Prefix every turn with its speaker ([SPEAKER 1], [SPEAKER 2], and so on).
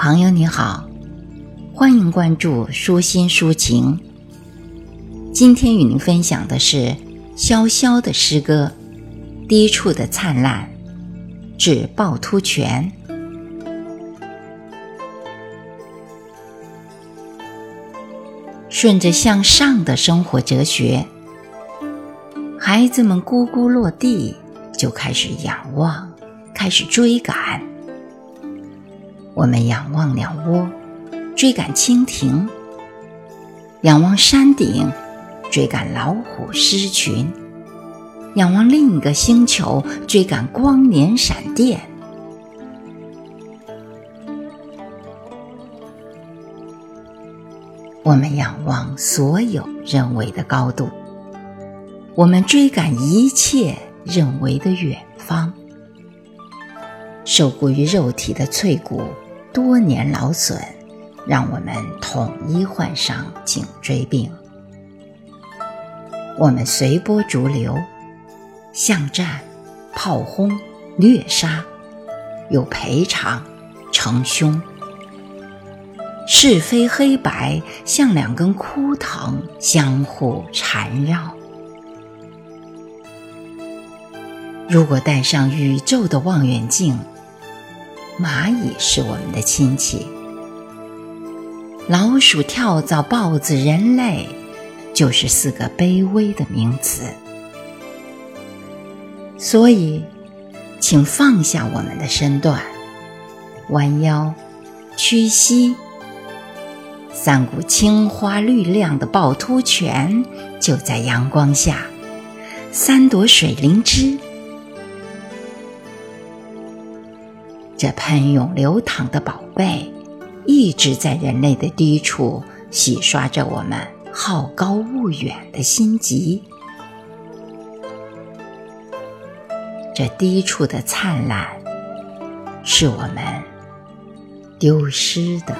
[SPEAKER 1] 朋友你好，欢迎关注舒心抒情。今天与您分享的是潇潇的诗歌《低处的灿烂》，指趵突泉。顺着向上的生活哲学，孩子们咕咕落地，就开始仰望，开始追赶。我们仰望鸟窝，追赶蜻蜓；仰望山顶，追赶老虎狮群；仰望另一个星球，追赶光年闪电。我们仰望所有认为的高度，我们追赶一切认为的远方。受雇于肉体的脆骨。多年劳损，让我们统一患上颈椎病。我们随波逐流，巷战、炮轰、虐杀，有赔偿、成凶。是非黑白像两根枯藤，相互缠绕。如果戴上宇宙的望远镜。蚂蚁是我们的亲戚，老鼠、跳蚤、豹子、人类，就是四个卑微的名词。所以，请放下我们的身段，弯腰，屈膝。三股青花绿亮的趵突泉就在阳光下，三朵水灵芝。这喷涌流淌的宝贝，一直在人类的低处洗刷着我们好高骛远的心急。这低处的灿烂，是我们丢失的。